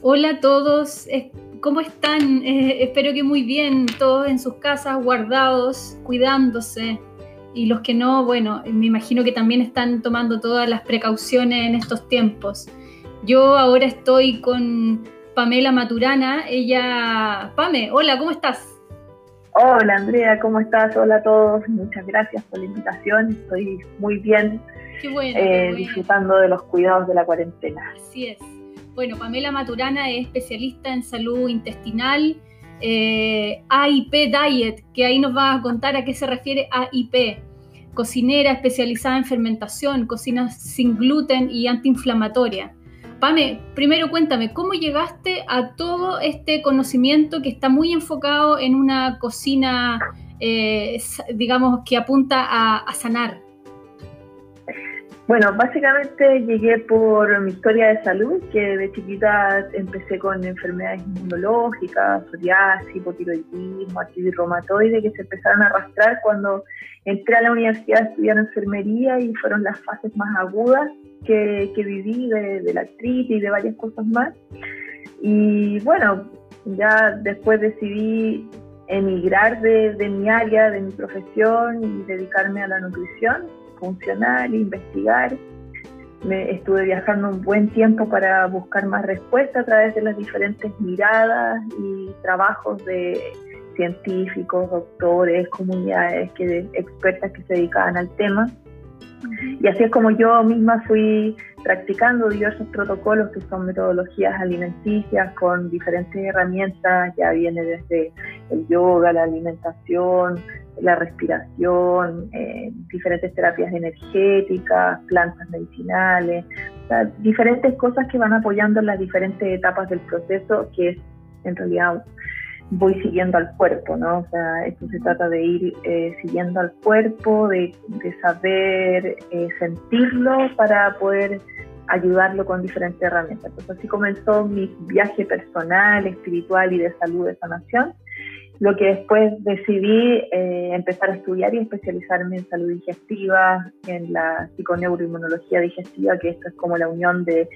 Hola a todos, ¿cómo están? Eh, espero que muy bien, todos en sus casas, guardados, cuidándose. Y los que no, bueno, me imagino que también están tomando todas las precauciones en estos tiempos. Yo ahora estoy con Pamela Maturana. Ella, Pame, hola, ¿cómo estás? Hola Andrea, ¿cómo estás? Hola a todos, muchas gracias por la invitación. Estoy muy bien, eh, disfrutando de los cuidados de la cuarentena. Así es. Bueno, Pamela Maturana es especialista en salud intestinal, eh, AIP Diet, que ahí nos va a contar a qué se refiere AIP. Cocinera especializada en fermentación, cocina sin gluten y antiinflamatoria. Pame, primero cuéntame, ¿cómo llegaste a todo este conocimiento que está muy enfocado en una cocina, eh, digamos, que apunta a sanar? Bueno, básicamente llegué por mi historia de salud, que de chiquita empecé con enfermedades inmunológicas, psoriasis, hipotiroidismo, artritis reumatoide, que se empezaron a arrastrar cuando entré a la universidad a estudiar enfermería y fueron las fases más agudas que, viví de, la artritis y de varias cosas más. Y bueno, ya después decidí emigrar de mi área, de mi profesión y dedicarme a la nutrición funcional, investigar. Me estuve viajando un buen tiempo para buscar más respuestas a través de las diferentes miradas y trabajos de científicos, doctores, comunidades, que, expertas que se dedicaban al tema. Y así es como yo misma fui practicando diversos protocolos que son metodologías alimenticias con diferentes herramientas, ya viene desde el yoga, la alimentación, la respiración, eh, diferentes terapias energéticas, plantas medicinales, diferentes cosas que van apoyando las diferentes etapas del proceso que es en realidad voy siguiendo al cuerpo, ¿no? O sea, esto se trata de ir eh, siguiendo al cuerpo, de, saber eh, sentirlo para poder ayudarlo con diferentes herramientas. Entonces así comenzó mi viaje personal, espiritual y de salud de sanación lo que después decidí eh, empezar a estudiar y especializarme en salud digestiva, en la psiconeuroinmunología digestiva, que esto es como la unión de,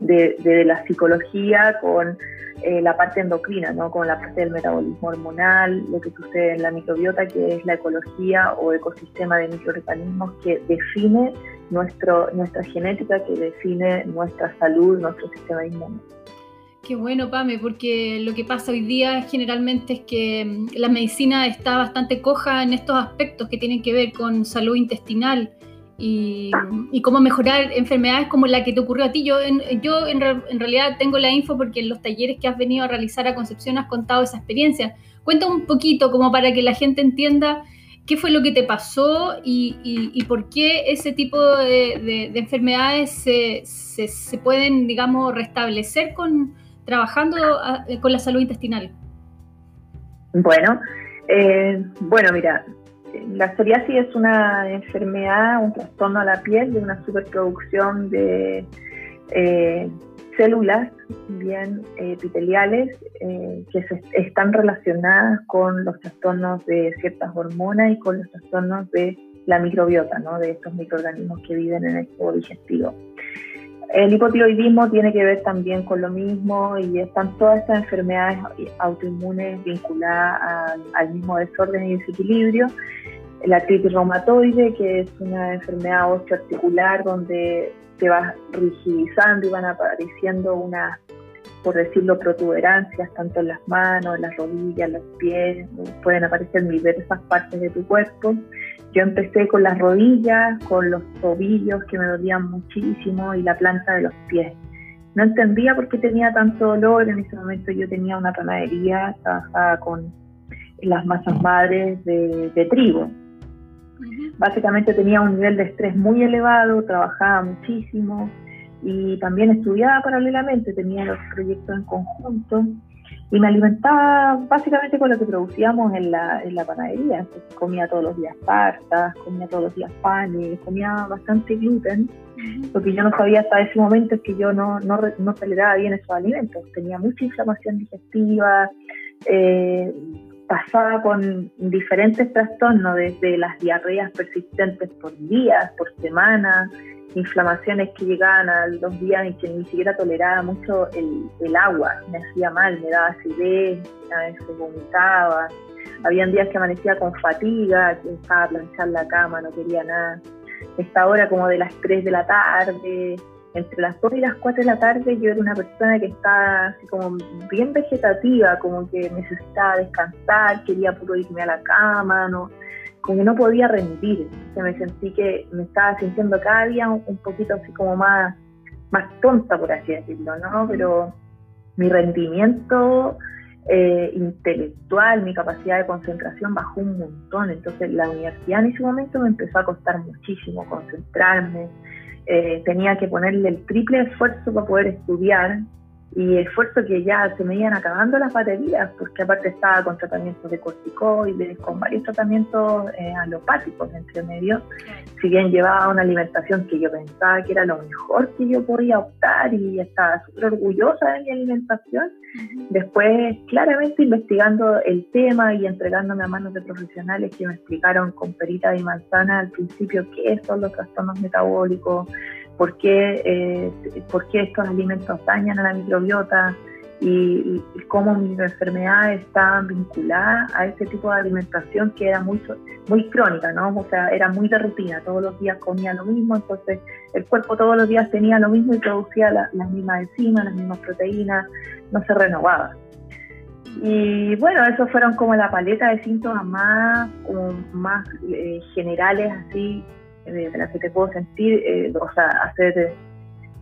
de, la psicología con eh, la parte endocrina, ¿no? con la parte del metabolismo hormonal, lo que sucede en la microbiota, que es la ecología o ecosistema de microorganismos que define nuestro, nuestra genética, que define nuestra salud, nuestro sistema inmune. Qué bueno, Pame, porque lo que pasa hoy día generalmente es que mm, la medicina está bastante coja en estos aspectos que tienen que ver con salud intestinal y, cómo mejorar enfermedades como la que te ocurrió a ti. Yo, en, yo en, realidad tengo la info porque en los talleres que has venido a realizar a Concepción has contado esa experiencia. Cuenta un poquito como para que la gente entienda qué fue lo que te pasó y, por qué ese tipo de, enfermedades se, se pueden, digamos, restablecer con trabajando ah, eh, con la salud intestinal? Bueno, eh, bueno, mira, la psoriasis es una enfermedad, un trastorno a la piel de una superproducción de eh, células bien epiteliales que están relacionadas con los trastornos de ciertas hormonas y con los trastornos de la microbiota, ¿no? de estos microorganismos que viven en el tubo digestivo. El hipotiroidismo tiene que ver también con lo mismo y están todas estas enfermedades autoinmunes vinculadas al mismo desorden y desequilibrio. La artritis reumatoide, que es una enfermedad osteoarticular donde se va rigidizando y van apareciendo unas, por decirlo, protuberancias tanto en las manos, en las rodillas, en los pies, pueden aparecer en diversas partes de tu cuerpo. Yo empecé con las rodillas, con los tobillos que me dolían muchísimo y la planta de los pies. No entendía por qué tenía tanto dolor. En ese momento yo tenía una panadería, trabajaba con las masas madres de, trigo. Básicamente tenía un nivel de estrés muy elevado, trabajaba muchísimo y también estudiaba paralelamente, tenía los proyectos en conjunto y me alimentaba básicamente con lo que producíamos en la, en la panadería. comía todos los días pastas, comía todos los días panes, comía bastante gluten. Lo que yo no sabía hasta ese momento es que yo no, no, no toleraba bien esos alimentos. Tenía mucha inflamación digestiva, eh, pasaba con diferentes trastornos, desde las diarreas persistentes por días, por semanas, inflamaciones que llegaban a los días en que ni siquiera toleraba mucho el, agua, me hacía mal, me daba acidez, a veces vomitaba, habían días que amanecía con fatiga, que estaba a planchar la cama, no quería nada. Esta hora como de las 3 de la tarde, entre las 2 y las 4 de la tarde yo era una persona que estaba así como bien vegetativa, como que necesitaba descansar, quería puro irme a la cama, no, como que no podía rendir. se me sentí que me estaba sintiendo cada día un, poquito así como más, más tonta, por así decirlo, ¿no? Pero mi rendimiento eh, intelectual, mi capacidad de concentración bajó un montón. Entonces la universidad en ese momento me empezó a costar muchísimo concentrarme. Eh, tenía que ponerle el triple esfuerzo para poder estudiar y esfuerzo que ya se me iban acabando las baterías, porque aparte estaba con tratamientos de corticoides, con varios tratamientos eh, alopáticos entre medio, si bien llevaba una alimentación que yo pensaba que era lo mejor que yo podía optar y estaba súper orgullosa de mi alimentación, después claramente investigando el tema y entregándome a manos de profesionales que me explicaron con perita y manzana al principio qué son los trastornos metabólicos, por qué, eh, por qué estos alimentos dañan a la microbiota y, cómo mis enfermedades estaban vinculadas a ese tipo de alimentación que era muy, muy crónica, ¿no? O sea, era muy de rutina, todos los días comía lo mismo, entonces el cuerpo todos los días tenía lo mismo y producía las mismas enzimas, las mismas proteínas, no se renovaba. Y bueno, esos fueron como la paleta de síntomas más, más eh, generales, así, de, la que te puedo sentir, eh, o sea, hacer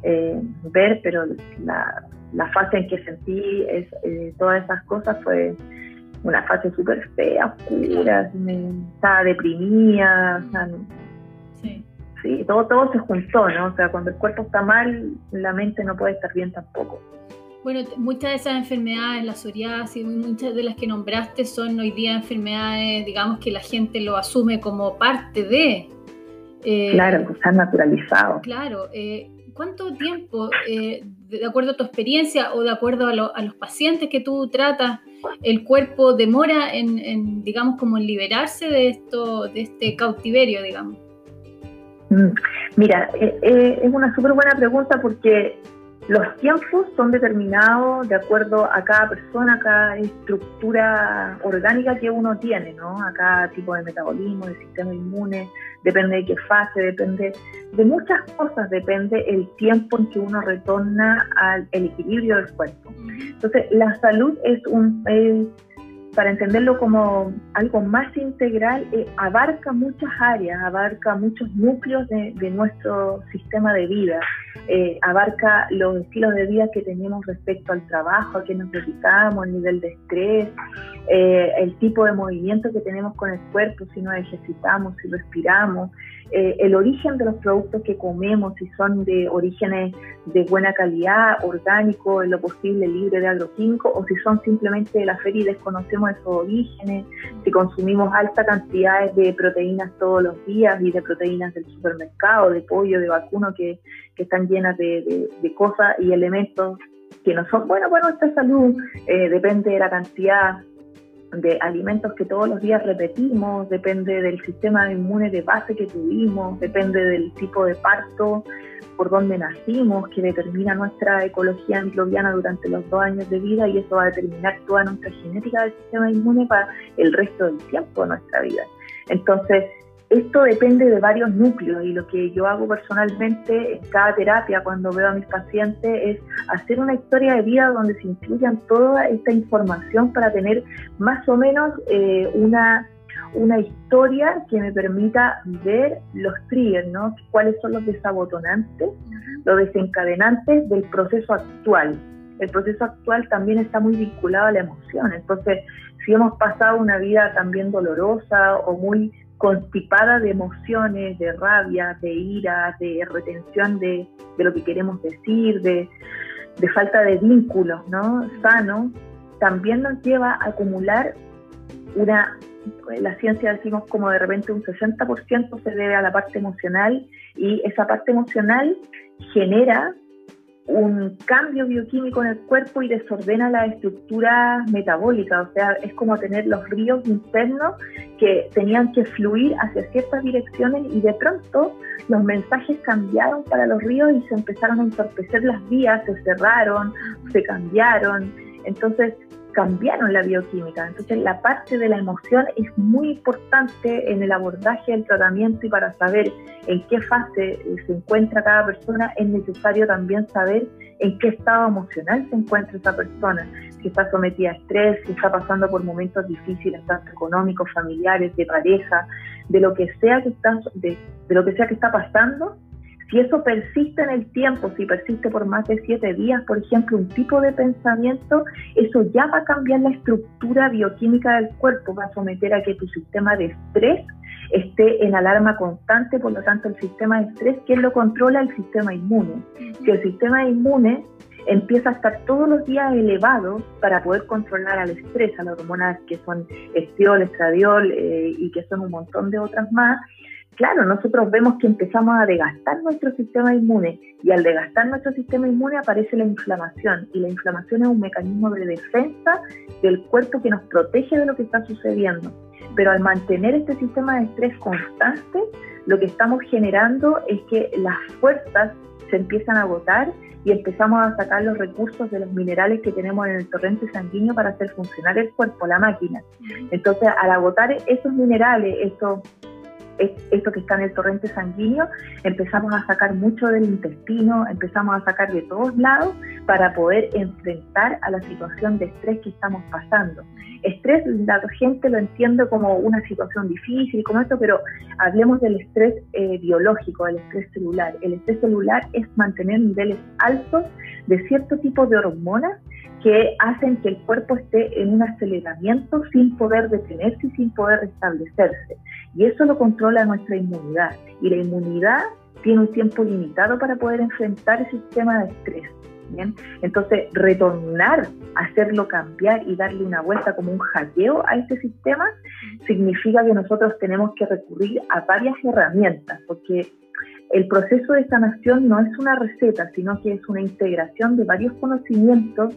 eh, ver, pero la, fase en que sentí es, eh, todas esas cosas fue una fase súper fea, oscura, estaba deprimida, sí. sí, todo, todo se juntó, ¿no? O sea, cuando el cuerpo está mal, la mente no puede estar bien tampoco. Bueno, muchas de esas enfermedades, la psoriasis, muchas de las que nombraste son hoy día enfermedades, digamos, que la gente lo asume como parte de, eh, claro, pues, está naturalizado. Claro. Eh, ¿Cuánto tiempo, eh, de acuerdo a tu experiencia o de acuerdo a, los pacientes que tú tratas, el cuerpo demora en, digamos, como en liberarse de esto, de este cautiverio, digamos? Mm, mira, es una súper buena pregunta porque los tiempos son determinados de acuerdo a cada persona, a cada estructura orgánica que uno tiene, ¿no? A cada tipo de metabolismo, de sistema inmune, depende de qué fase, depende de muchas cosas, depende el tiempo en que uno retorna al equilibrio del cuerpo. Entonces, la salud es un, para entenderlo como algo más integral, eh, abarca muchas áreas, abarca muchos núcleos de, nuestro sistema de vida, eh, abarca los estilos de vida que tenemos respecto al trabajo, a qué nos dedicamos, el nivel de estrés, eh, el tipo de movimiento que tenemos con el cuerpo, si nos ejercitamos, si respiramos, eh, el origen de los productos que comemos, si son de orígenes de buena calidad, orgánico, en lo posible libre de agroquímicos, o si son simplemente de la feria y desconocemos esos orígenes, si consumimos alta cantidades de proteínas todos los días y de proteínas del supermercado, de pollo, de vacuno, que, están llenas de, cosas y elementos que no son buenos para nuestra salud, eh, depende de la cantidad de alimentos que todos los días repetimos, depende del sistema inmune de base que tuvimos, depende del tipo de parto, por donde nacimos, que determina nuestra ecología microbiana durante los dos años de vida y eso va a determinar toda nuestra genética del sistema inmune para el resto del tiempo de nuestra vida. Entonces, esto depende de varios núcleos y lo que yo hago personalmente en cada terapia cuando veo a mis pacientes es hacer una historia de vida donde se incluyan toda esta información para tener más o menos eh, una, una historia que me permita ver los triggers, ¿no? cuáles son los desabotonantes, los desencadenantes del proceso actual. El proceso actual también está muy vinculado a la emoción, entonces si hemos pasado una vida también dolorosa o muy constipada de emociones, de rabia, de ira, de retención de, lo que queremos decir, de, falta de vínculos ¿no? sanos, también nos lleva a acumular una, la ciencia decimos como de repente un 60% se debe a la parte emocional y esa parte emocional genera un cambio bioquímico en el cuerpo y desordena la estructura metabólica, o sea, es como tener los ríos internos que tenían que fluir hacia ciertas direcciones y de pronto los mensajes cambiaron para los ríos y se empezaron a entorpecer las vías, se cerraron, se cambiaron. Entonces, cambiaron la bioquímica. Entonces, la parte de la emoción es muy importante en el abordaje del tratamiento y para saber en qué fase se encuentra cada persona, es necesario también saber en qué estado emocional se encuentra esa persona, si está sometida a estrés, si está pasando por momentos difíciles, tanto económicos, familiares, de pareja, de lo que sea que está, de, de lo que sea que está pasando, si eso persiste en el tiempo, si persiste por más de siete días, por ejemplo, un tipo de pensamiento, eso ya va a cambiar la estructura bioquímica del cuerpo, va a someter a que tu sistema de estrés esté en alarma constante, por lo tanto el sistema de estrés, ¿quién lo controla? El sistema inmune. Si el sistema inmune empieza a estar todos los días elevado para poder controlar al estrés, a las hormonas que son estiol, estradiol eh, y que son un montón de otras más, claro, nosotros vemos que empezamos a degastar nuestro sistema inmune y al degastar nuestro sistema inmune aparece la inflamación y la inflamación es un mecanismo de defensa del cuerpo que nos protege de lo que está sucediendo. Pero al mantener este sistema de estrés constante, lo que estamos generando es que las fuerzas se empiezan a agotar y empezamos a sacar los recursos de los minerales que tenemos en el torrente sanguíneo para hacer funcionar el cuerpo, la máquina. Entonces, al agotar esos minerales, estos esto que está en el torrente sanguíneo, empezamos a sacar mucho del intestino, empezamos a sacar de todos lados para poder enfrentar a la situación de estrés que estamos pasando. Estrés, la gente lo entiende como una situación difícil, como esto, pero hablemos del estrés eh, biológico, del estrés celular. El estrés celular es mantener niveles altos de cierto tipo de hormonas que hacen que el cuerpo esté en un aceleramiento sin poder detenerse y sin poder restablecerse. Y eso lo controla nuestra inmunidad. Y la inmunidad tiene un tiempo limitado para poder enfrentar ese sistema de estrés. ¿bien? Entonces, retornar, hacerlo cambiar y darle una vuelta como un hackeo a este sistema, significa que nosotros tenemos que recurrir a varias herramientas, porque el proceso de sanación no es una receta, sino que es una integración de varios conocimientos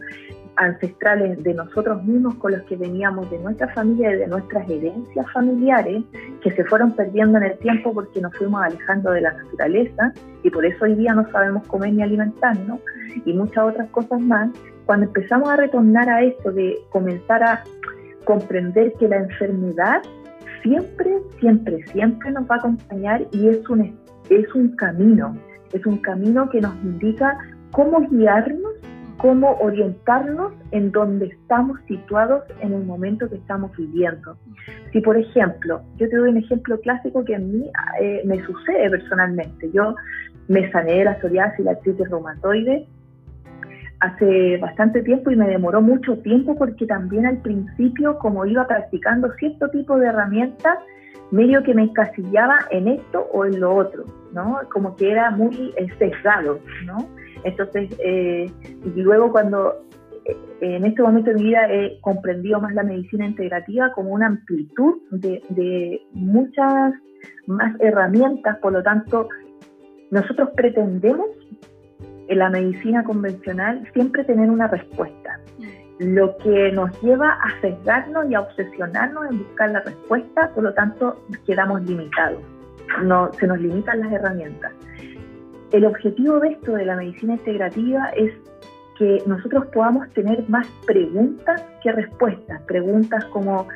ancestrales de nosotros mismos con los que veníamos de nuestra familia y de nuestras herencias familiares que se fueron perdiendo en el tiempo porque nos fuimos alejando de la naturaleza y por eso hoy día no sabemos comer ni alimentarnos y muchas otras cosas más. Cuando empezamos a retornar a esto de comenzar a comprender que la enfermedad siempre, siempre, siempre nos va a acompañar y es un, es un camino, es un camino que nos indica cómo guiarnos cómo orientarnos en donde estamos situados en el momento que estamos viviendo. Si, por ejemplo, yo te doy un ejemplo clásico que a mí eh, me sucede personalmente. Yo me sané de la psoriasis y la artritis reumatoide hace bastante tiempo y me demoró mucho tiempo porque también al principio, como iba practicando cierto tipo de herramientas, medio que me encasillaba en esto o en lo otro, ¿no? Como que era muy sesgado, ¿no? Entonces, eh, y luego cuando eh, en este momento de mi vida he comprendido más la medicina integrativa como una amplitud de, muchas más herramientas, por lo tanto, nosotros pretendemos en la medicina convencional siempre tener una respuesta, lo que nos lleva a sesgarnos y a obsesionarnos en buscar la respuesta, por lo tanto quedamos limitados, no, se nos limitan las herramientas. El objetivo de esto de la medicina integrativa es que nosotros podamos tener más preguntas que respuestas. Preguntas como,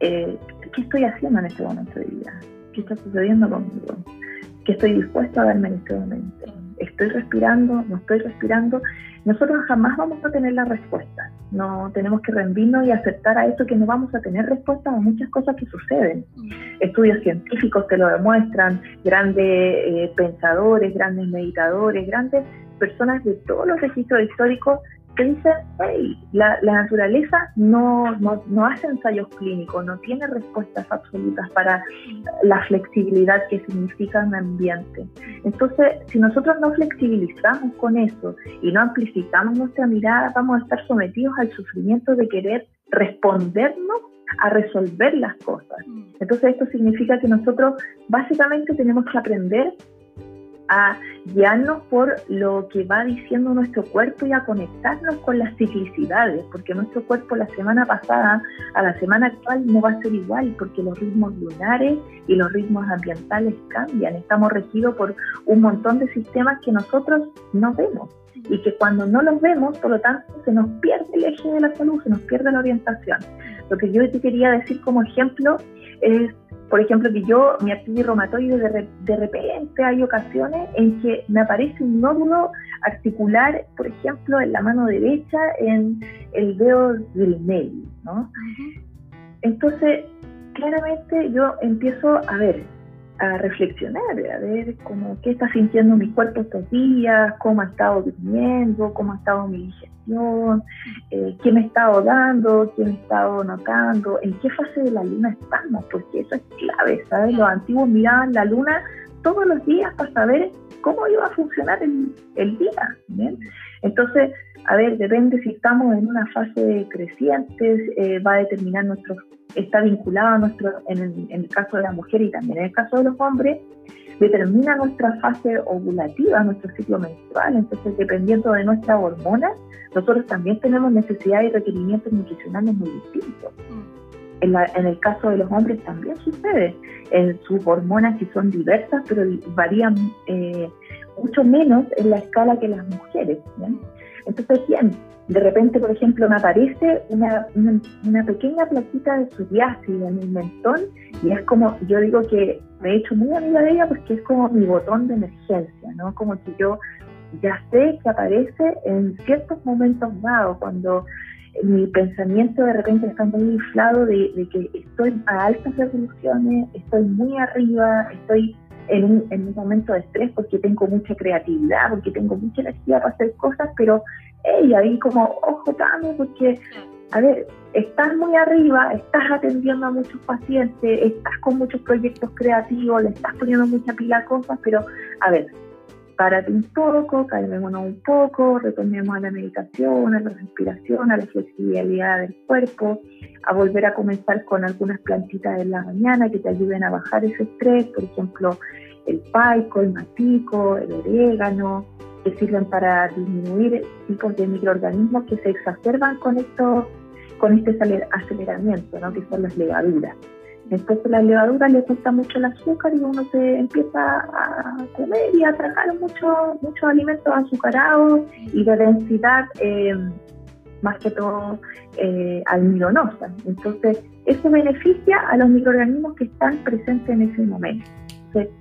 eh, ¿qué estoy haciendo en este momento de vida? ¿Qué está sucediendo conmigo? ¿Qué estoy dispuesto a darme en este momento? ¿Estoy respirando? ¿No estoy respirando? Nosotros jamás vamos a tener la respuesta. No tenemos que rendirnos y aceptar a esto que no vamos a tener respuesta a muchas cosas que suceden. Mm. Estudios científicos te lo demuestran, grandes eh, pensadores, grandes meditadores, grandes personas de todos los registros históricos que dicen, hey, la, naturaleza no, no, hace ensayos clínicos, no tiene respuestas absolutas para la flexibilidad que significa un ambiente. Entonces, si nosotros no flexibilizamos con eso y no amplificamos nuestra mirada, vamos a estar sometidos al sufrimiento de querer respondernos a resolver las cosas. Entonces, esto significa que nosotros básicamente tenemos que aprender a guiarnos por lo que va diciendo nuestro cuerpo y a conectarnos con las ciclicidades, porque nuestro cuerpo la semana pasada a la semana actual no va a ser igual, porque los ritmos lunares y los ritmos ambientales cambian. Estamos regidos por un montón de sistemas que nosotros no vemos y que cuando no los vemos, por lo tanto, se nos pierde el eje de la salud, se nos pierde la orientación. Lo que yo te quería decir como ejemplo es por ejemplo, que yo, mi artritis reumatoide, de, de, repente hay ocasiones en que me aparece un nódulo articular, por ejemplo, en la mano derecha, en el dedo del medio, ¿no? Entonces, claramente yo empiezo a ver, a reflexionar, a ver cómo, qué está sintiendo mi cuerpo estos días, cómo ha estado durmiendo, cómo ha estado mi digestión, eh, qué me he estado dando, qué me he estado notando, en qué fase de la luna estamos, porque eso es clave, ¿sabes? Los antiguos miraban la luna todos los días para saber cómo iba a funcionar el, el día. Entonces, a ver, depende si estamos en una fase de crecientes, eh, va a determinar nuestro está vinculado a nuestro, en el, caso de la mujer y también en el caso de los hombres, determina nuestra fase ovulativa, nuestro ciclo menstrual. Entonces, dependiendo de nuestras hormonas, nosotros también tenemos necesidades y requerimientos nutricionales muy distintos. Mm. En, en, el caso de los hombres también sucede. En sus hormonas sí son diversas, pero varían eh, mucho menos en la escala que las mujeres. Entonces, bien, de repente, por ejemplo, me aparece una, una, pequeña plaquita de psoriasis en el mentón y es como, yo digo que me he hecho muy amiga de ella porque es como mi botón de emergencia, ¿no? Como que yo ya sé que aparece en ciertos momentos dados, cuando mi pensamiento de repente está muy inflado de, de que estoy a altas revoluciones, estoy muy arriba, estoy en un, en un momento de estrés porque tengo mucha creatividad, porque tengo mucha energía para hacer cosas, pero y ahí como, ojo, Tami, porque, a ver, estás muy arriba, estás atendiendo a muchos pacientes, estás con muchos proyectos creativos, le estás poniendo mucha pila a cosas, pero, a ver, párate un poco, calmémonos un poco, retornemos a la meditación, a la respiración, a la flexibilidad del cuerpo, a volver a comenzar con algunas plantitas en la mañana que te ayuden a bajar ese estrés, por ejemplo, el paico, el matico, el orégano, que sirven para disminuir tipos de microorganismos que se exacerban con esto, con este aceleramiento, ¿no? que son las levaduras. Entonces la levadura le cuesta mucho el azúcar y uno se empieza a comer y a tragar muchos mucho alimentos azucarados y de densidad eh, más que todo eh, almidonosa. Entonces eso beneficia a los microorganismos que están presentes en ese momento. Entonces,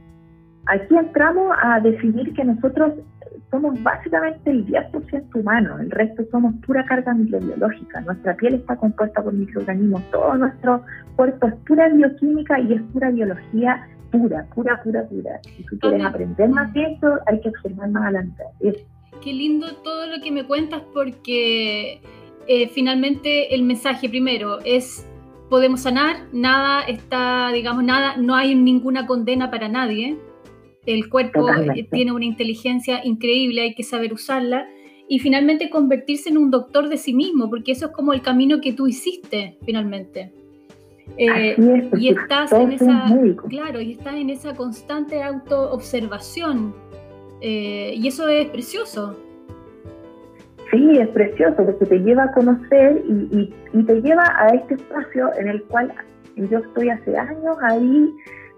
aquí entramos a definir que nosotros somos básicamente el 10% humano, el resto somos pura carga microbiológica. Nuestra piel está compuesta por microorganismos, todo nuestro cuerpo es pura bioquímica y es pura biología pura, pura, pura, pura. Si tú quieres aprender más de eso, hay que observar más adelante. Qué lindo todo lo que me cuentas porque eh, finalmente el mensaje primero es podemos sanar, nada está, digamos, nada, no hay ninguna condena para nadie el cuerpo eh, tiene una inteligencia increíble, hay que saber usarla. Y finalmente convertirse en un doctor de sí mismo, porque eso es como el camino que tú hiciste finalmente. Eh, y estás en esa, claro, y estás en esa constante autoobservación. Eh, y eso es precioso. Sí, es precioso, porque te lleva a conocer y, y te lleva a este espacio en el cual yo estoy hace años ahí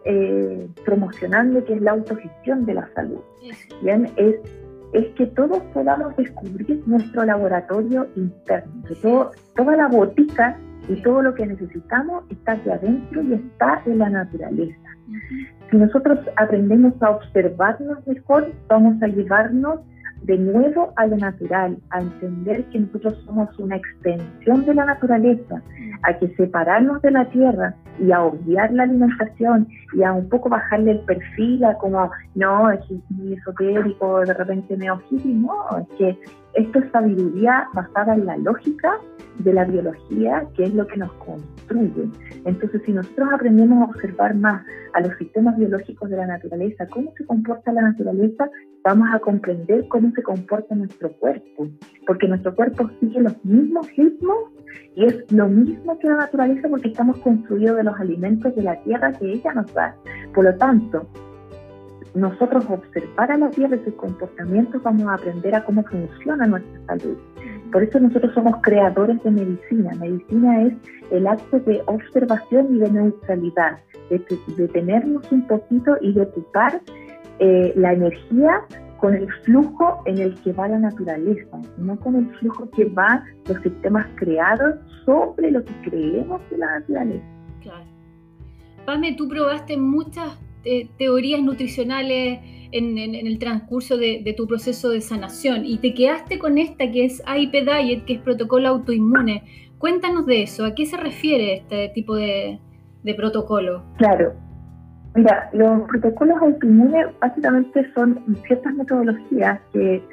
eh, promocionando, que es la autogestión de la salud. Bien, es, es que todos podamos descubrir nuestro laboratorio interno, que todo, toda la botica y todo lo que necesitamos está aquí adentro y está en la naturaleza. Si nosotros aprendemos a observarnos mejor, vamos a llevarnos de nuevo a lo natural, a entender que nosotros somos una extensión de la naturaleza, a que separarnos de la tierra y a obviar la alimentación y a un poco bajarle el perfil a como, no, es muy esotérico, de repente me hippie, no, es que esto es sabiduría basada en la lógica de la biología, que es lo que nos construye. Entonces, si nosotros aprendemos a observar más a los sistemas biológicos de la naturaleza, cómo se comporta la naturaleza, vamos a comprender cómo se comporta nuestro cuerpo, porque nuestro cuerpo sigue los mismos ritmos y es lo mismo que la naturaleza porque estamos construidos de los alimentos de la tierra que ella nos da. Por lo tanto, nosotros observar a la tierra y sus comportamientos vamos a aprender a cómo funciona nuestra salud. Por eso nosotros somos creadores de medicina. Medicina es el acto de observación y de neutralidad, de detenernos un poquito y de ocupar eh, la energía con el flujo en el que va la naturaleza, no con el flujo que va los sistemas creados sobre lo que creemos de la naturaleza. Claro. Pame, tú probaste muchas eh, teorías nutricionales en, el transcurso de, tu proceso de sanación y te quedaste con esta que es AIP Diet, que es protocolo autoinmune. Cuéntanos de eso, ¿a qué se refiere este tipo de, de protocolo? Claro, Mira, los protocolos autoinmunes básicamente son ciertas metodologías que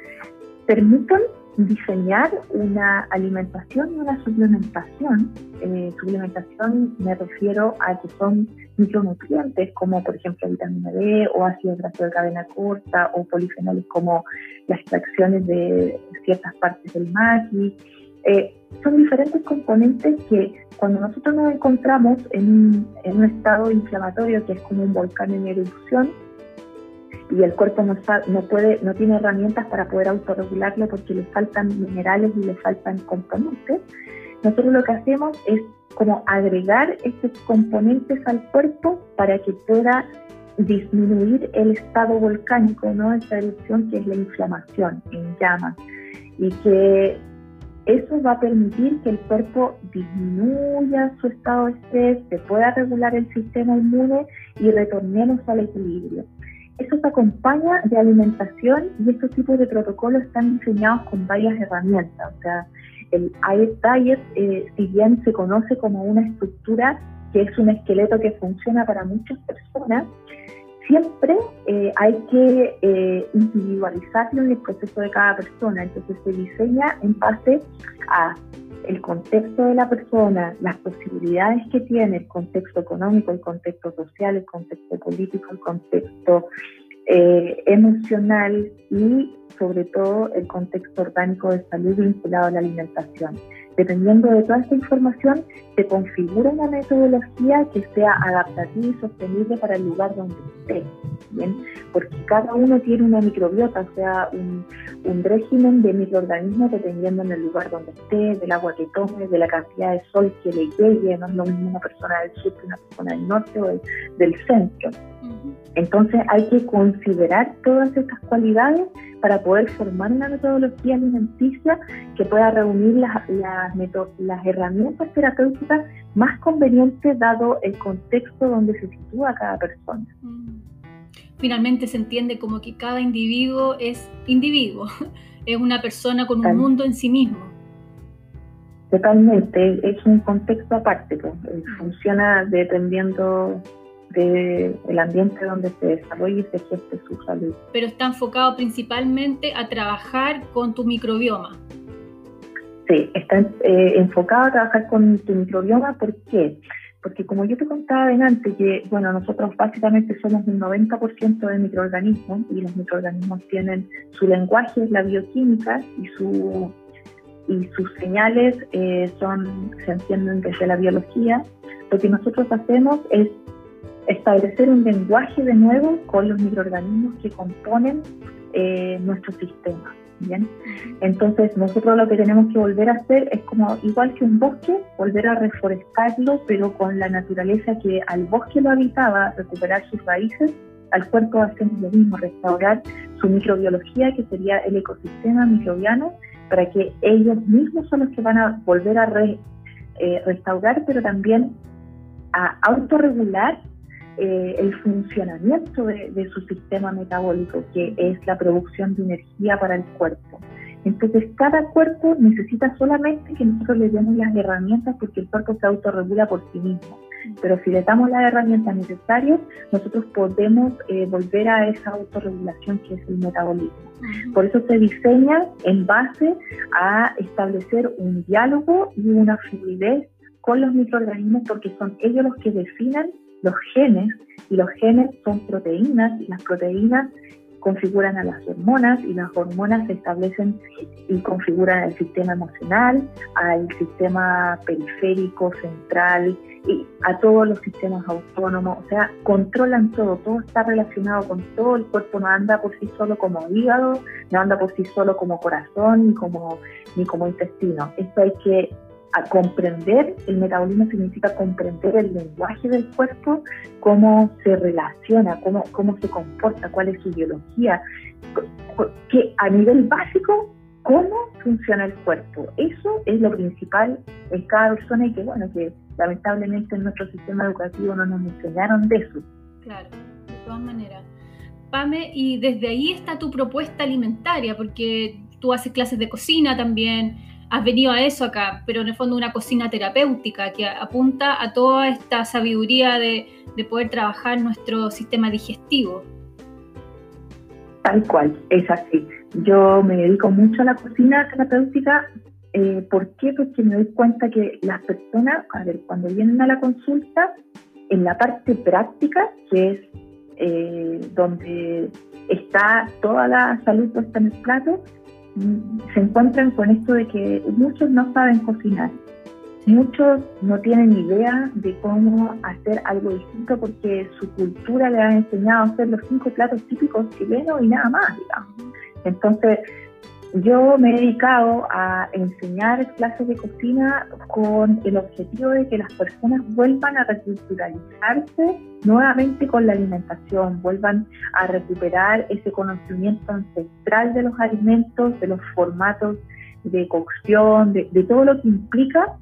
permiten diseñar una alimentación y una suplementación. Eh, suplementación me refiero a que son micronutrientes como por ejemplo vitamina D o ácido graso de cadena corta o polifenoles como las extracciones de ciertas partes del maqui. Eh, son diferentes componentes que cuando nosotros nos encontramos en, un estado inflamatorio que es como un volcán en erupción y el cuerpo no, no, puede, no tiene herramientas para poder autorregularlo porque le faltan minerales y le faltan componentes, nosotros lo que hacemos es como agregar estos componentes al cuerpo para que pueda disminuir el estado volcánico, ¿no? Esta erupción que es la inflamación en llamas y que eso va a permitir que el cuerpo disminuya su estado de estrés, se pueda regular el sistema inmune y retornemos al equilibrio. Eso se acompaña de alimentación y estos tipos de protocolos están diseñados con varias herramientas. O sea, el IET Diet, eh, si bien se conoce como una estructura que es un esqueleto que funciona para muchas personas, siempre eh, hay que eh, individualizarlo en el proceso de cada persona. Entonces se diseña en base a el contexto de la persona, las posibilidades que tiene, el contexto económico, el contexto social, el contexto político, el contexto eh, emocional y sobre todo el contexto orgánico de salud vinculado a la alimentación. Dependiendo de toda esta información, se configura una metodología que sea adaptativa y sostenible para el lugar donde esté, ¿bien? Porque cada uno tiene una microbiota, o sea, un, régimen de microorganismos dependiendo en el lugar donde esté, del agua que tome, de la cantidad de sol que le llegue, no es lo mismo una persona del sur que una persona del norte o del, centro. Entonces hay que considerar todas estas cualidades para poder formar una metodología alimenticia que pueda reunir las, las, herramientas terapéuticas más convenientes dado el contexto donde se sitúa cada persona. Mm. Finalmente se entiende como que cada individuo es individuo, es una persona con un mundo en sí mismo. Totalmente, es un contexto aparte, pues, funciona dependiendo del ambiente donde se desarrolle y se geste su salud. Pero está enfocado principalmente a trabajar con tu microbioma. Sí, está eh, enfocado a trabajar con tu microbioma. ¿Por qué? Porque como yo te contaba antes, que bueno, nosotros básicamente somos un 90% de microorganismos y los microorganismos tienen su lenguaje, la bioquímica y su y sus señales eh, son se entienden desde la biología. Lo que nosotros hacemos es establecer un lenguaje de nuevo con los microorganismos que componen eh, nuestro sistema. ¿bien? Entonces nosotros lo que tenemos que volver a hacer es como igual que un bosque, volver a reforestarlo, pero con la naturaleza que al bosque lo habitaba, recuperar sus raíces, al cuerpo hacemos lo mismo, restaurar su microbiología, que sería el ecosistema microbiano, para que ellos mismos son los que van a volver a eh, restaurar, pero también a autorregular eh, el funcionamiento de, su sistema metabólico, que es la producción de energía para el cuerpo. Entonces, cada cuerpo necesita solamente que nosotros le demos las herramientas porque el cuerpo se autorregula por sí mismo. Pero si le damos las herramientas necesarias, nosotros podemos eh, volver a esa autorregulación que es el metabolismo. Por eso se diseña en base a establecer un diálogo y una fluidez con los microorganismos porque son ellos los que definen los genes, y los genes son proteínas, y las proteínas configuran a las hormonas y las hormonas establecen y configuran el sistema emocional, al sistema periférico, central y a todos los sistemas autónomos, o sea, controlan todo, todo está relacionado con todo, el cuerpo no anda por sí solo como hígado, no anda por sí solo como corazón ni como, ni como intestino. Esto hay que a comprender, el metabolismo significa comprender el lenguaje del cuerpo, cómo se relaciona, cómo, cómo se comporta, cuál es su biología, que a nivel básico, cómo funciona el cuerpo. Eso es lo principal en cada persona y que, bueno, que lamentablemente en nuestro sistema educativo no nos enseñaron de eso. Claro, de todas maneras. Pame, y desde ahí está tu propuesta alimentaria, porque tú haces clases de cocina también, has venido a eso acá, pero en el fondo una cocina terapéutica que apunta a toda esta sabiduría de, poder trabajar nuestro sistema digestivo. Tal cual, es así. Yo me dedico mucho a la cocina terapéutica. Eh, ¿Por qué? Porque me doy cuenta que las personas, a ver, cuando vienen a la consulta, en la parte práctica, que es eh, donde está toda la salud puesta en el plato, se encuentran con esto de que muchos no saben cocinar, muchos no tienen idea de cómo hacer algo distinto porque su cultura le ha enseñado a hacer los cinco platos típicos chilenos y nada más, digamos. Entonces, yo me he dedicado a enseñar clases de cocina con el objetivo de que las personas vuelvan a reculturalizarse nuevamente con la alimentación, vuelvan a recuperar ese conocimiento ancestral de los alimentos, de los formatos de cocción, de, de todo lo que implica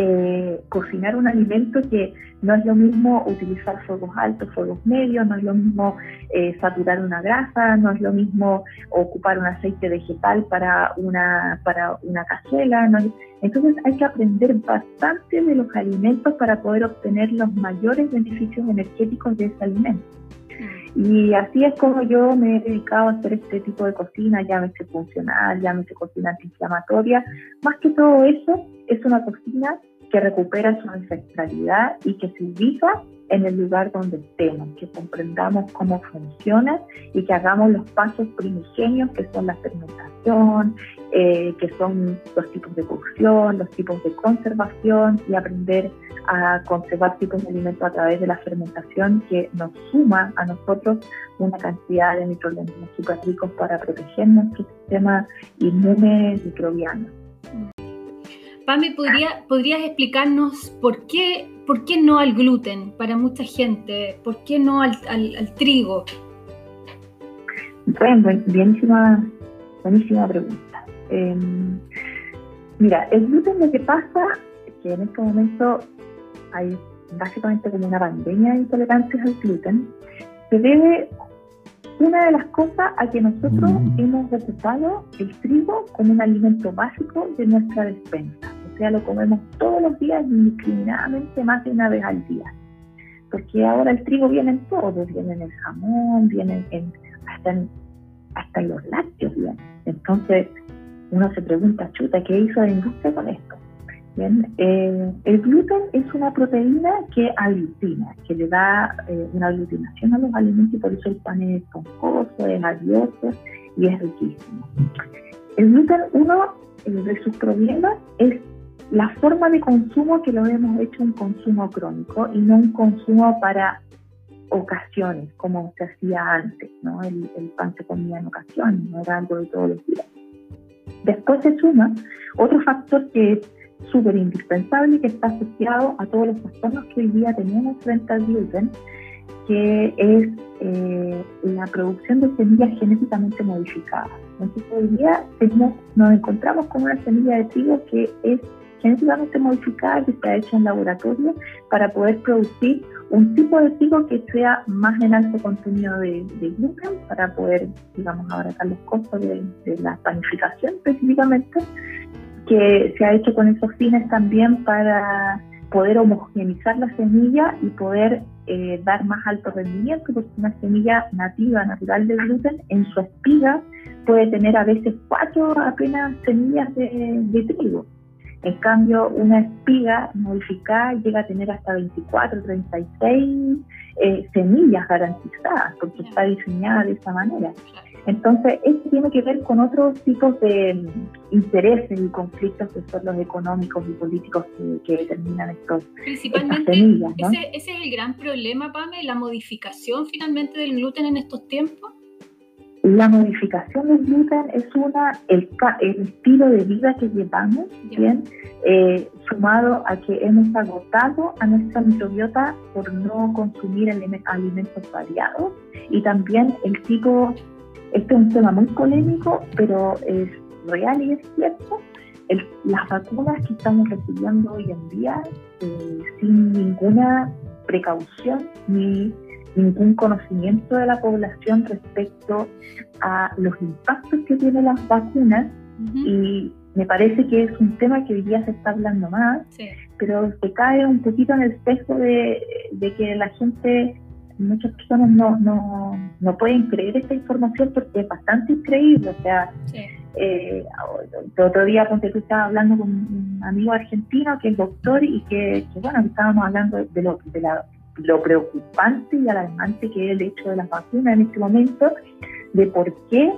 eh, cocinar un alimento que no es lo mismo utilizar fuegos altos, fuegos medios, no es lo mismo eh, saturar una grasa, no es lo mismo ocupar un aceite vegetal para una, para una cazuela. Entonces hay que aprender bastante de los alimentos para poder obtener los mayores beneficios energéticos de ese alimento. Y así es como yo me he dedicado a hacer este tipo de cocina, llámese funcional, llámese cocina antiinflamatoria. Más que todo eso, es una cocina que recupera su ancestralidad y que se ubica en el lugar donde estemos, que comprendamos cómo funciona y que hagamos los pasos primigenios que son la fermentación, eh, que son los tipos de cocción, los tipos de conservación y aprender a conservar tipos de alimentos a través de la fermentación que nos suma a nosotros una cantidad de microorganismos súper ricos para proteger nuestro sistema inmune microbiano. Pame, ¿podría, ¿podrías explicarnos por qué, por qué no al gluten para mucha gente? ¿Por qué no al, trigo? Bueno, buenísima, buenísima pregunta. Em, mira, el gluten lo que pasa es que en este momento hay básicamente como una pandemia de intolerancias al gluten. Se debe una de las cosas a que nosotros mm. hemos ocupado el trigo como un alimento básico de nuestra despensa sea, lo comemos todos los días indiscriminadamente más de una vez al día. Porque ahora el trigo viene en todo, viene en el jamón, viene en, hasta, en, hasta en los lácteos. Entonces uno se pregunta, chuta, ¿qué hizo la industria con esto? Bien, eh, el gluten es una proteína que aglutina, que le da eh, una aglutinación a los alimentos y por eso el pan es esponjoso, es agioso y es riquísimo. El gluten, uno eh, de sus problemas es la forma de consumo que lo hemos hecho un consumo crónico y no un consumo para ocasiones, como se hacía antes, ¿no? El, pan se comía en ocasiones, no era algo de todos los días. Después se suma otro factor que es súper indispensable y que está asociado a todos los trastornos que hoy día tenemos frente al gluten, que es eh, la producción de semillas genéticamente modificadas. Entonces hoy día nos encontramos con una semilla de trigo que es genéticamente modificada que está hecha en laboratorio para poder producir un tipo de trigo que sea más en alto contenido de, gluten para poder, digamos, abaratar los costos de, la panificación específicamente, que se ha hecho con esos fines también para poder homogeneizar la semilla y poder eh, dar más alto rendimiento, porque una semilla nativa, natural de gluten, en su espiga puede tener a veces cuatro apenas semillas de trigo. En cambio, una espiga modificada llega a tener hasta 24, 36 eh, semillas garantizadas, porque está diseñada de esa manera. Entonces, esto tiene que ver con otros tipos de mm, intereses y conflictos que son los económicos y políticos que, determinan estos, Principalmente, semillas. Ese, ese, es el gran problema, Pame, la modificación finalmente del gluten en estos tiempos. La modificación del gluten es una el, el estilo de vida que llevamos, bien, eh, sumado a que hemos agotado a nuestra microbiota por no consumir alimentos variados. Y también el tipo, este es un tema muy polémico, pero es real y es cierto, las vacunas que estamos recibiendo hoy en día eh, sin ninguna precaución ni ningún conocimiento de la población respecto a los impactos que tienen las vacunas y me parece que es un tema que hoy día se está hablando más, pero se cae un poquito en el espejo de, que la gente, muchas personas no, no, no pueden creer esta información porque es bastante increíble, o sea, eh, otro día cuando tú estabas hablando con un amigo argentino que es doctor y que, bueno, estábamos hablando de, lo, de la lo preocupante y alarmante que es el hecho de las vacunas en este momento, de por qué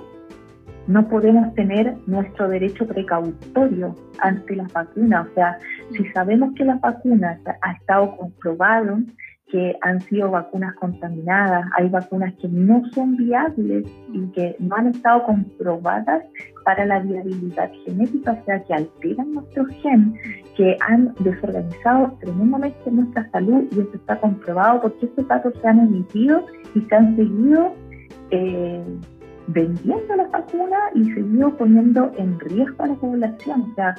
no podemos tener nuestro derecho precautorio ante las vacunas. O sea, si sabemos que las vacunas ha estado comprobado que han sido vacunas contaminadas, hay vacunas que no son viables y que no han estado comprobadas para la viabilidad genética, o sea, que alteran nuestro gen, que han desorganizado tremendamente nuestra salud y eso está comprobado porque estos datos se han emitido y se han seguido eh, vendiendo las vacunas y seguido poniendo en riesgo a la población. O sea,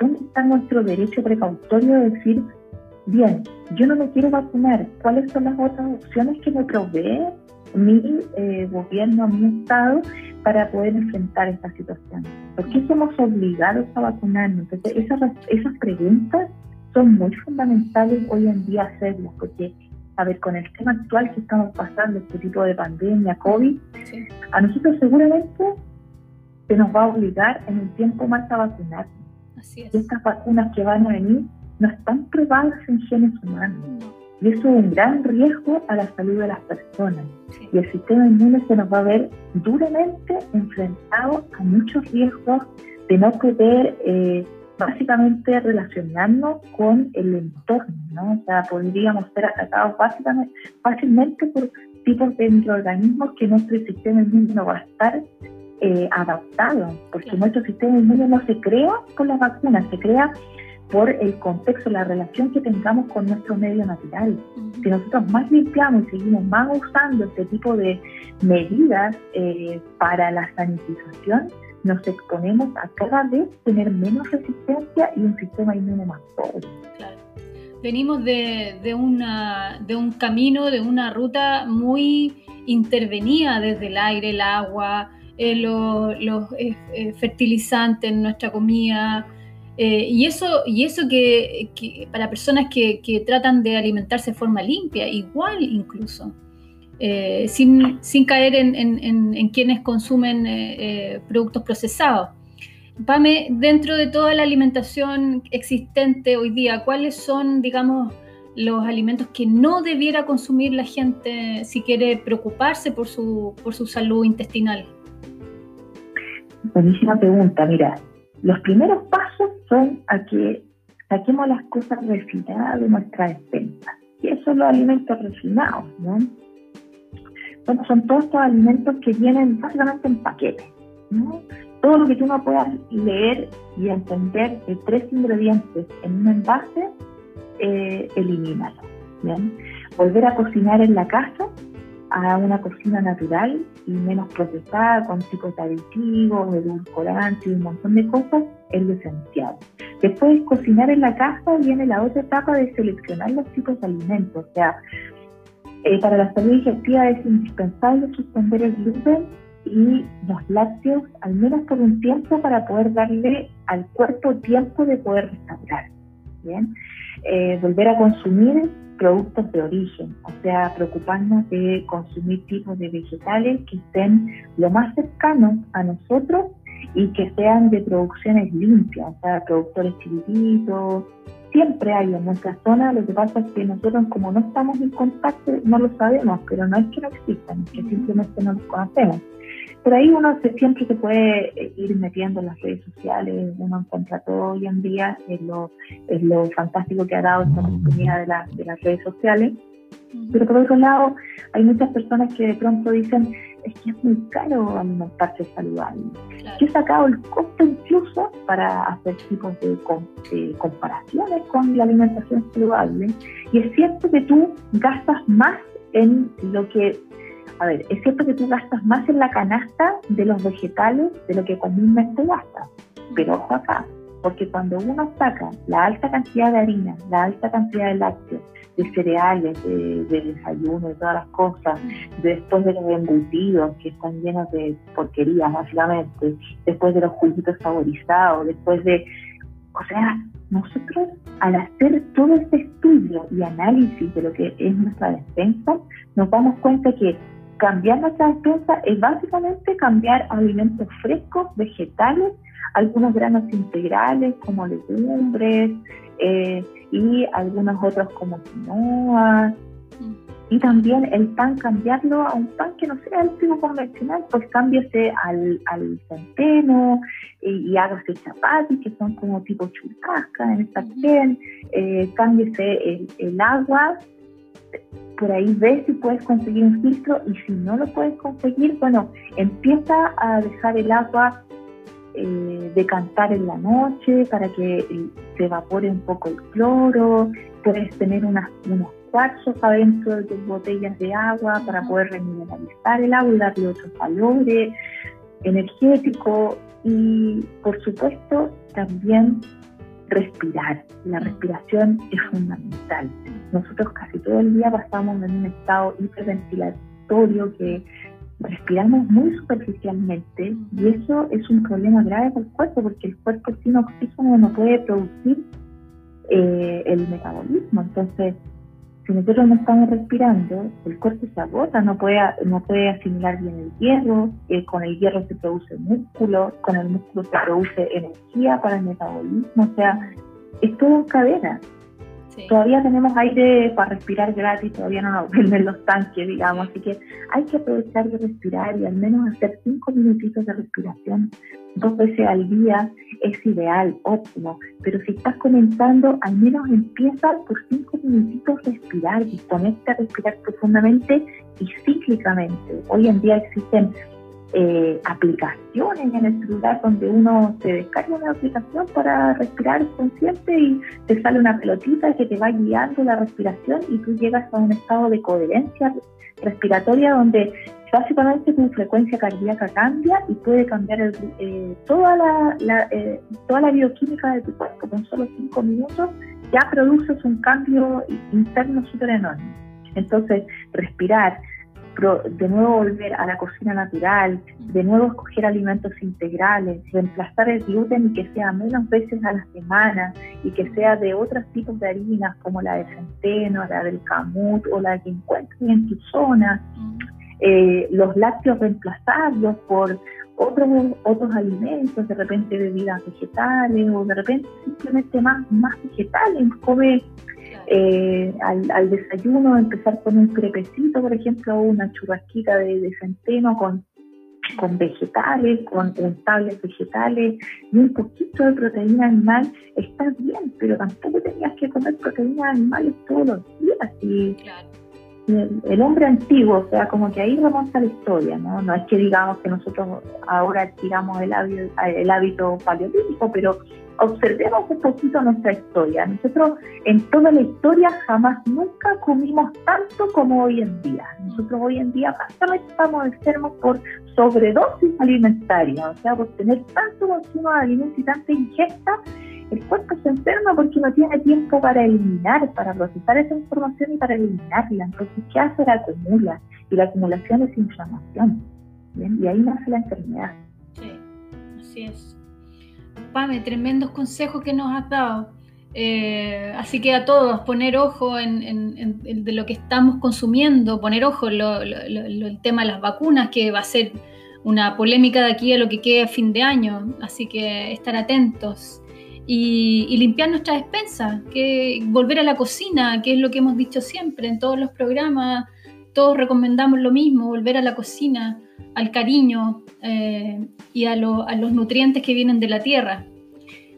¿dónde está nuestro derecho precautorio de decir bien, yo no me quiero vacunar, ¿cuáles son las otras opciones que me provee mi eh, gobierno, mi Estado, para poder enfrentar esta situación? ¿Por qué somos obligados a vacunarnos? Entonces, esas, esas preguntas son muy fundamentales hoy en día hacerlas, porque, a ver, con el tema actual que estamos pasando, este tipo de pandemia, COVID, a nosotros seguramente se nos va a obligar en un tiempo más a vacunar. Así es. Estas vacunas que van a venir no están probadas en genes humanos. Y eso es un gran riesgo a la salud de las personas. Y el sistema inmune se nos va a ver duramente enfrentado a muchos riesgos de no poder eh, básicamente relacionarnos con el entorno, ¿no? O sea, podríamos ser atacados básicamente, fácilmente por tipos de microorganismos que nuestro sistema inmune no va a estar eh, adaptado, porque nuestro sistema inmune no se crea con las vacunas, se crea por el contexto, la relación que tengamos con nuestro medio natural. Si nosotros más limpiamos y seguimos más usando este tipo de medidas eh, para la sanitización, nos exponemos a cada vez tener menos resistencia y un sistema inmune más pobre. Claro. Venimos de, de, una, de un camino, de una ruta muy intervenida desde el aire, el agua, eh, los, los eh, fertilizantes en nuestra comida, eh, y eso, y eso que, para personas que, tratan de alimentarse de forma limpia, igual incluso, eh, sin, caer en, quienes consumen eh, productos procesados. Pame, dentro de toda la alimentación existente hoy día, ¿cuáles son, digamos, los alimentos que no debiera consumir la gente si quiere preocuparse por su, por su salud intestinal? Buenísima pregunta. Mira, los primeros pasos son a que saquemos las cosas refinadas de nuestra despensa. Y eso son los alimentos refinados, ¿no? Bueno, son todos estos alimentos que vienen básicamente en paquetes, ¿no? Todo lo que tú no puedas leer y entender de tres ingredientes en un envase, eh, elimínalo, ¿bien? Volver a cocinar en la casa a una cocina natural y menos procesada, con tipos de aditivos, edulcorantes y un montón de cosas, es lo esencial. Después de cocinar en la casa viene la otra etapa de seleccionar los tipos de alimentos. O sea, eh, para la salud digestiva es indispensable suspender el gluten y los lácteos al menos por un tiempo para poder darle al cuerpo tiempo de poder restaurar. ¿bien? Eh, volver a consumir productos de origen, o sea, preocuparnos de consumir tipos de vegetales que estén lo más cercanos a nosotros y que sean de producciones limpias, o sea, productores chiquititos. Siempre hay en nuestra zona, lo que pasa es que nosotros como no estamos en contacto no lo sabemos, pero no es que no existan, es que simplemente no los conocemos. Por ahí uno se, siempre se puede eh, ir metiendo en las redes sociales, uno encuentra todo hoy en día, es lo, es lo fantástico que ha dado esta oportunidad de, de las redes sociales. Pero por otro lado, hay muchas personas que de pronto dicen, es que es muy caro alimentarse saludable. Yo he sacado el costo incluso para hacer tipos de, comparaciones con la alimentación saludable. Y es cierto que tú gastas más en lo que, a ver, es cierto que tú gastas más en la canasta de los vegetales de lo que comúnmente gastas. Pero ojo acá, porque cuando uno saca la alta cantidad de harina, la alta cantidad de lácteos, de cereales, de, desayuno, de todas las cosas, después de los embutidos que están llenos de porquerías básicamente, después de los juguitos saborizados, después de... O sea, nosotros al hacer todo este estudio y análisis de lo que es nuestra despensa, nos damos cuenta que cambiar nuestra despensa es básicamente cambiar alimentos frescos, vegetales, algunos granos integrales como legumbres, eh, y algunos otros como quinoa. Mm. Y también el pan, cambiarlo a un pan que no sea el tipo convencional, pues cámbiese al, al centeno y, hágase chapati, que son como tipo churrasca en esta piel, eh, cámbiese el, agua, por ahí ves si puedes conseguir un filtro y si no lo puedes conseguir, bueno, empieza a dejar el agua eh, decantar en la noche para que eh, se evapore un poco el cloro, puedes tener unas, unos cuarzos adentro de tus botellas de agua para poder remineralizar el agua y darle otros valores energéticos y por supuesto también respirar. La respiración es fundamental. Nosotros casi todo el día pasamos en un estado hiperventilatorio que respiramos muy superficialmente y eso es un problema grave para el cuerpo porque el cuerpo sin oxígeno no puede producir eh, el metabolismo. Entonces, si nosotros no estamos respirando, el cuerpo se agota, no puede, no puede asimilar bien el hierro, eh, con el hierro se produce músculo, con el músculo se produce energía para el metabolismo, o sea, es todo cadena. Todavía tenemos aire para respirar gratis, todavía no nos venden los tanques, digamos, así que hay que aprovechar de respirar y al menos hacer cinco minutitos de respiración dos veces al día es ideal, óptimo, pero si estás comenzando, al menos empieza por cinco minutitos respirar, disponerte a respirar profundamente y cíclicamente. Hoy en día existen eh, aplicaciones en el celular donde uno se descarga una aplicación para respirar consciente y te sale una pelotita que te va guiando la respiración y tú llegas a un estado de coherencia respiratoria donde básicamente tu frecuencia cardíaca cambia y puede cambiar eh, toda, la, eh, toda la bioquímica de tu cuerpo. Con solo cinco minutos ya produces un cambio interno súper enorme. Entonces, respirar, de nuevo volver a la cocina natural, de nuevo escoger alimentos integrales, reemplazar el gluten y que sea menos veces a la semana y que sea de otros tipos de harinas como la de centeno, la del camut o la que encuentres en tu zona. Eh, los lácteos reemplazarlos por otros, otros alimentos, de repente bebidas vegetales o de repente simplemente más, más vegetales. Come eh, al, desayuno empezar con un crepecito, por ejemplo, una churrasquita de, centeno con, con vegetales, con untables vegetales y un poquito de proteína animal, está bien, pero tampoco tenías que comer proteínas animales todos los días. Y, el, hombre antiguo, o sea, como que ahí remonta la historia, ¿no? No es que digamos que nosotros ahora tiramos el, hábito, el hábito paleolítico, pero observemos un poquito nuestra historia. Nosotros en toda la historia jamás nunca comimos tanto como hoy en día. Nosotros hoy en día básicamente estamos enfermos por sobredosis alimentaria, o sea, por tener tanto consumo de alimentos y tanta ingesta, el cuerpo se enferma porque no tiene tiempo para eliminar, para procesar esa información y para eliminarla. Entonces, ¿qué hace? La acumula. Y la acumulación es inflamación. Y ahí nace la enfermedad. Sí, así es. Pame, tremendos consejos que nos has dado. Eh, así que a todos, poner ojo en, de lo que estamos consumiendo, poner ojo en el tema de las vacunas, que va a ser una polémica de aquí a lo que quede a fin de año, así que estar atentos. Y, limpiar nuestra despensa, que volver a la cocina, que es lo que hemos dicho siempre en todos los programas, todos recomendamos lo mismo, volver a la cocina, al cariño eh, y a, a, los nutrientes que vienen de la tierra.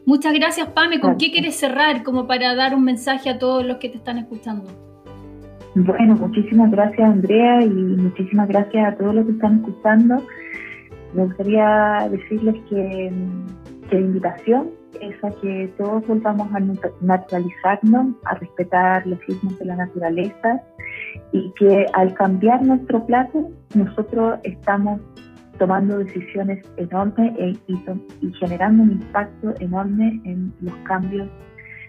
Muchas gracias, Pame. ¿Con qué quieres cerrar como para dar un mensaje a todos los que te están escuchando? Bueno, muchísimas gracias, Andrea, y muchísimas gracias a todos los que están escuchando. Me gustaría decirles que, que la invitación es a que todos volvamos a naturalizarnos, a respetar los ritmos de la naturaleza y que al cambiar nuestro plato nosotros estamos tomando decisiones enormes e, y, generando un impacto enorme en los cambios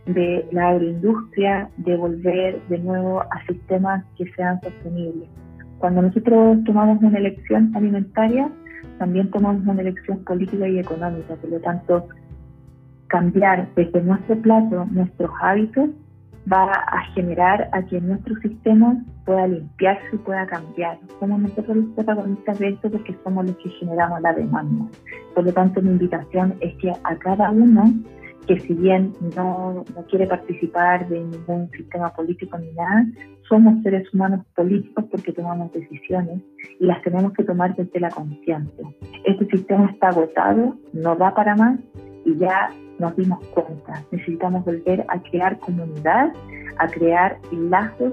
de la agroindustria, de volver de nuevo a sistemas que sean sostenibles. Cuando nosotros tomamos una elección alimentaria, también tomamos una elección política y económica. Por lo tanto, cambiar desde nuestro plato nuestros hábitos va a generar a que nuestro sistema pueda limpiarse y pueda cambiar. Somos nosotros los protagonistas de esto porque somos los que generamos la demanda. Por lo tanto, mi invitación es que a cada uno que si bien no, no quiere participar de ningún sistema político ni nada, somos seres humanos políticos porque tomamos decisiones y las tenemos que tomar desde la conciencia. Este sistema está agotado, no da para más y ya nos dimos cuenta. Necesitamos volver a crear comunidad, a crear lazos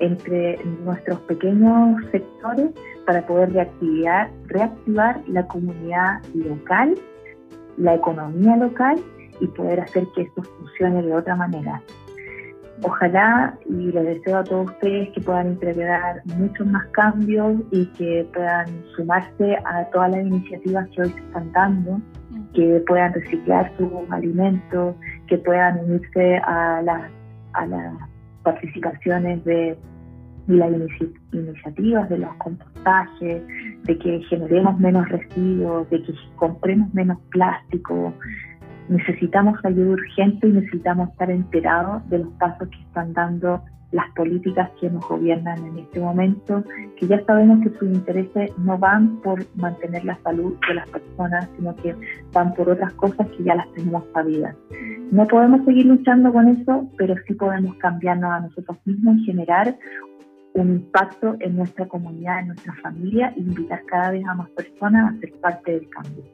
entre nuestros pequeños sectores para poder reactivar, reactivar la comunidad local, la economía local y poder hacer que esto funcione de otra manera. Ojalá y les deseo a todos ustedes que puedan integrar muchos más cambios y que puedan sumarse a todas las iniciativas que hoy se están dando, que puedan reciclar sus alimentos, que puedan unirse a las, participaciones de, las iniciativas de los compostajes, de que generemos menos residuos, de que compremos menos plástico, necesitamos ayuda urgente y necesitamos estar enterados de los pasos que están dando las políticas que nos gobiernan en este momento, que ya sabemos que sus intereses no van por mantener la salud de las personas, sino que van por otras cosas que ya las tenemos sabidas. No podemos seguir luchando con eso, pero sí podemos cambiarnos a nosotros mismos y generar un impacto en nuestra comunidad, en nuestra familia, e invitar cada vez a más personas a ser parte del cambio.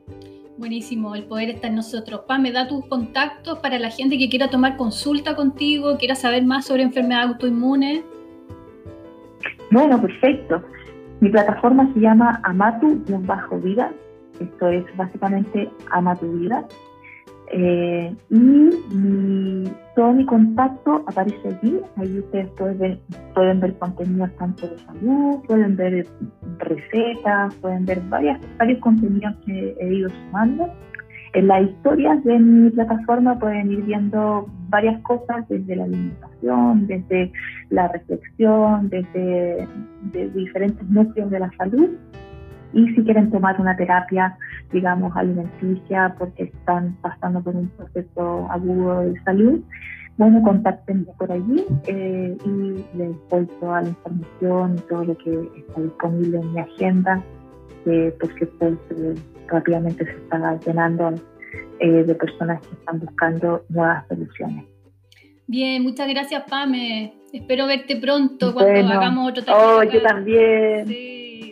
Buenísimo, el poder está en nosotros. Pa, me da tus contactos para la gente que quiera tomar consulta contigo, quiera saber más sobre enfermedades autoinmunes. Bueno, perfecto. Mi plataforma se llama Amatu-Vida. Esto es básicamente Amatu Vida. Eh, y todo mi contacto aparece allí. Ahí ustedes pueden ver, pueden ver contenidos tanto de salud, pueden ver recetas, pueden ver varias, varios contenidos que he ido sumando. En las historias de mi plataforma pueden ir viendo varias cosas desde la alimentación, desde la reflexión, desde diferentes núcleos de la salud y si quieren tomar una terapia, digamos, alimenticia porque están pasando por un proceso agudo de salud, bueno, contáctenme por allí eh, y les doy toda la información y todo lo que está disponible en mi agenda, porque pues rápidamente se está llenando eh, de personas que están buscando nuevas soluciones. Bien, muchas gracias Pame. Espero verte pronto cuando hagamos otro Oh, yo también.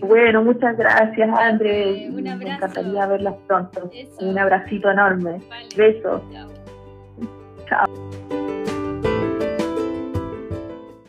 Bueno, muchas gracias, André. Un abrazo. Me encantaría verlas pronto. Un abracito enorme. Besos.